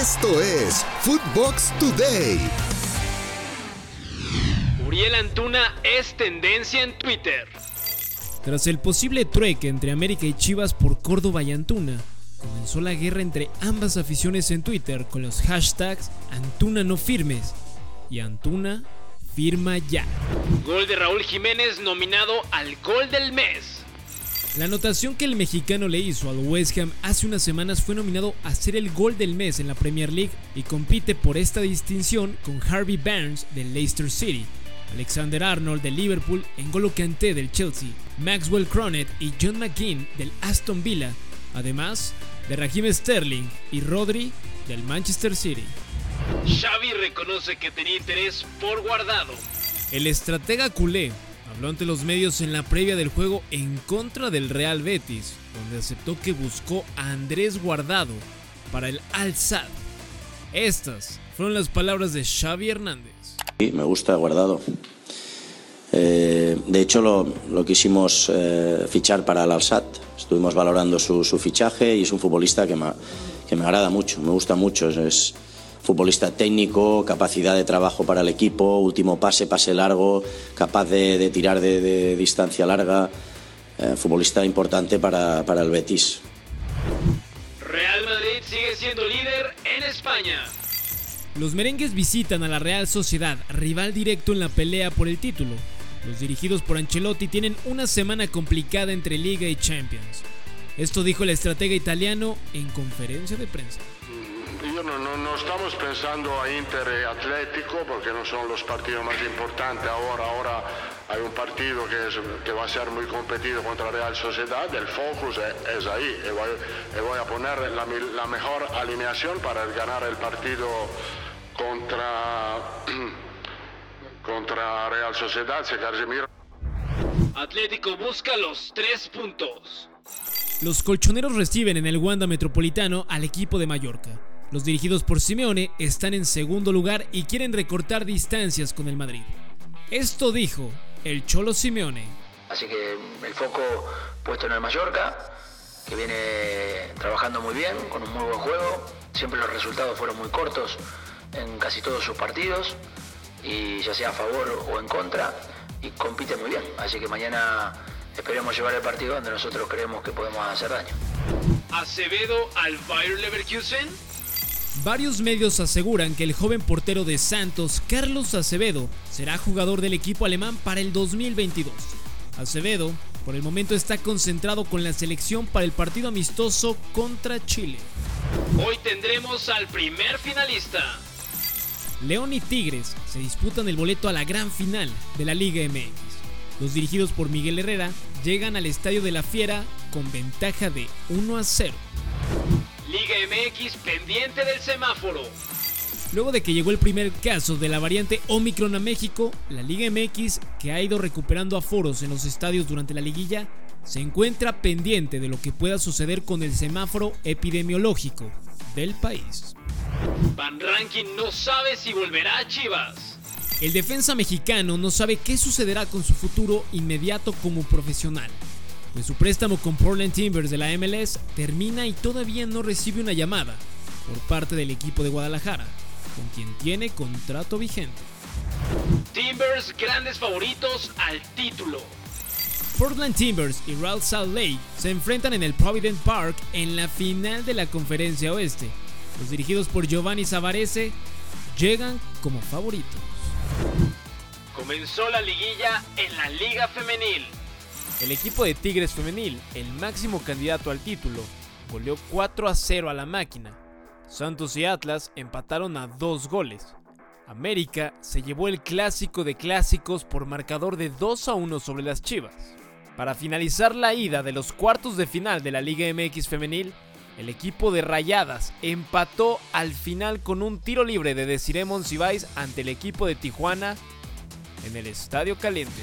Esto es Footbox Today. Uriel Antuna es tendencia en Twitter. Tras el posible trueque entre América y Chivas por Córdoba y Antuna, comenzó la guerra entre ambas aficiones en Twitter con los hashtags Antuna no firmes y Antuna firma ya. Gol de Raúl Jiménez nominado al gol del mes. La anotación que el mexicano le hizo al West Ham hace unas semanas fue nominado a ser el gol del mes en la Premier League y compite por esta distinción con Harvey Barnes del Leicester City, Alexander Arnold del Liverpool, N'Golo Kanté del Chelsea, Maxwell Cronet y John McGinn del Aston Villa, además de Raheem Sterling y Rodri del Manchester City. Xavi reconoce que tenía interés por guardado. El estratega culé habló ante los medios en la previa del juego en contra del Real Betis, donde aceptó que buscó a Andrés Guardado para el Al-Sad. Estas fueron las palabras de Xavi Hernández. Sí, me gusta Guardado. Eh, de hecho, lo, quisimos eh, fichar para el Al-Sad. Estuvimos valorando su, fichaje y es un futbolista que me, que me agrada mucho, me gusta mucho. es futbolista técnico, capacidad de trabajo para el equipo, último pase, pase largo, capaz de, tirar de, distancia larga, eh, futbolista importante para, para el Betis. Real Madrid sigue siendo líder en España. Los merengues visitan a la Real Sociedad, rival directo en la pelea por el título. Los dirigidos por Ancelotti tienen una semana complicada entre Liga y Champions. Esto dijo el estratega italiano en conferencia de prensa. Io non, non, stavo pensando a Inter e Atlético porque no son los partidos más importantes ahora. Ahora hay un partido que, es, que va a ser muy competido contra Real Sociedad. El focus es, es ahí y voy, y voy, a poner la, la, mejor alineación para ganar el partido contra, contra Real Sociedad. Si Casemiro. Atlético busca los tres puntos. Los colchoneros reciben en el Wanda Metropolitano al equipo de Mallorca. Los dirigidos por Simeone están en segundo lugar y quieren recortar distancias con el Madrid. Esto dijo el Cholo Simeone. Así que el foco puesto en el Mallorca, que viene trabajando muy bien, con un muy buen juego. Siempre los resultados fueron muy cortos en casi todos sus partidos, y ya sea a favor o en contra, y compite muy bien. Así que mañana esperemos llevar el partido donde nosotros creemos que podemos hacer daño. Acevedo al Bayer Leverkusen. Varios medios aseguran que el joven portero de Santos, Carlos Acevedo, será jugador del equipo alemán para el 2022. Acevedo, por el momento, está concentrado con la selección para el partido amistoso contra Chile. Hoy tendremos al primer finalista. León y Tigres se disputan el boleto a la gran final de la Liga MX. Los dirigidos por Miguel Herrera llegan al Estadio de la Fiera con ventaja de 1 a 0. Liga MX pendiente del semáforo. Luego de que llegó el primer caso de la variante Omicron a México, la Liga MX, que ha ido recuperando aforos en los estadios durante la liguilla, se encuentra pendiente de lo que pueda suceder con el semáforo epidemiológico del país. Van Ranking no sabe si volverá a Chivas. El defensa mexicano no sabe qué sucederá con su futuro inmediato como profesional pues su préstamo con Portland Timbers de la MLS termina y todavía no recibe una llamada por parte del equipo de Guadalajara, con quien tiene contrato vigente. Timbers grandes favoritos al título. Portland Timbers y Real Salt Lake se enfrentan en el Provident Park en la final de la Conferencia Oeste. Los dirigidos por Giovanni Savarese llegan como favoritos. Comenzó la liguilla en la Liga Femenil. El equipo de Tigres Femenil, el máximo candidato al título, goleó 4 a 0 a la máquina. Santos y Atlas empataron a dos goles. América se llevó el clásico de clásicos por marcador de 2 a 1 sobre las Chivas. Para finalizar la ida de los cuartos de final de la Liga MX femenil, el equipo de Rayadas empató al final con un tiro libre de Desiree Monsiváis ante el equipo de Tijuana en el Estadio Caliente.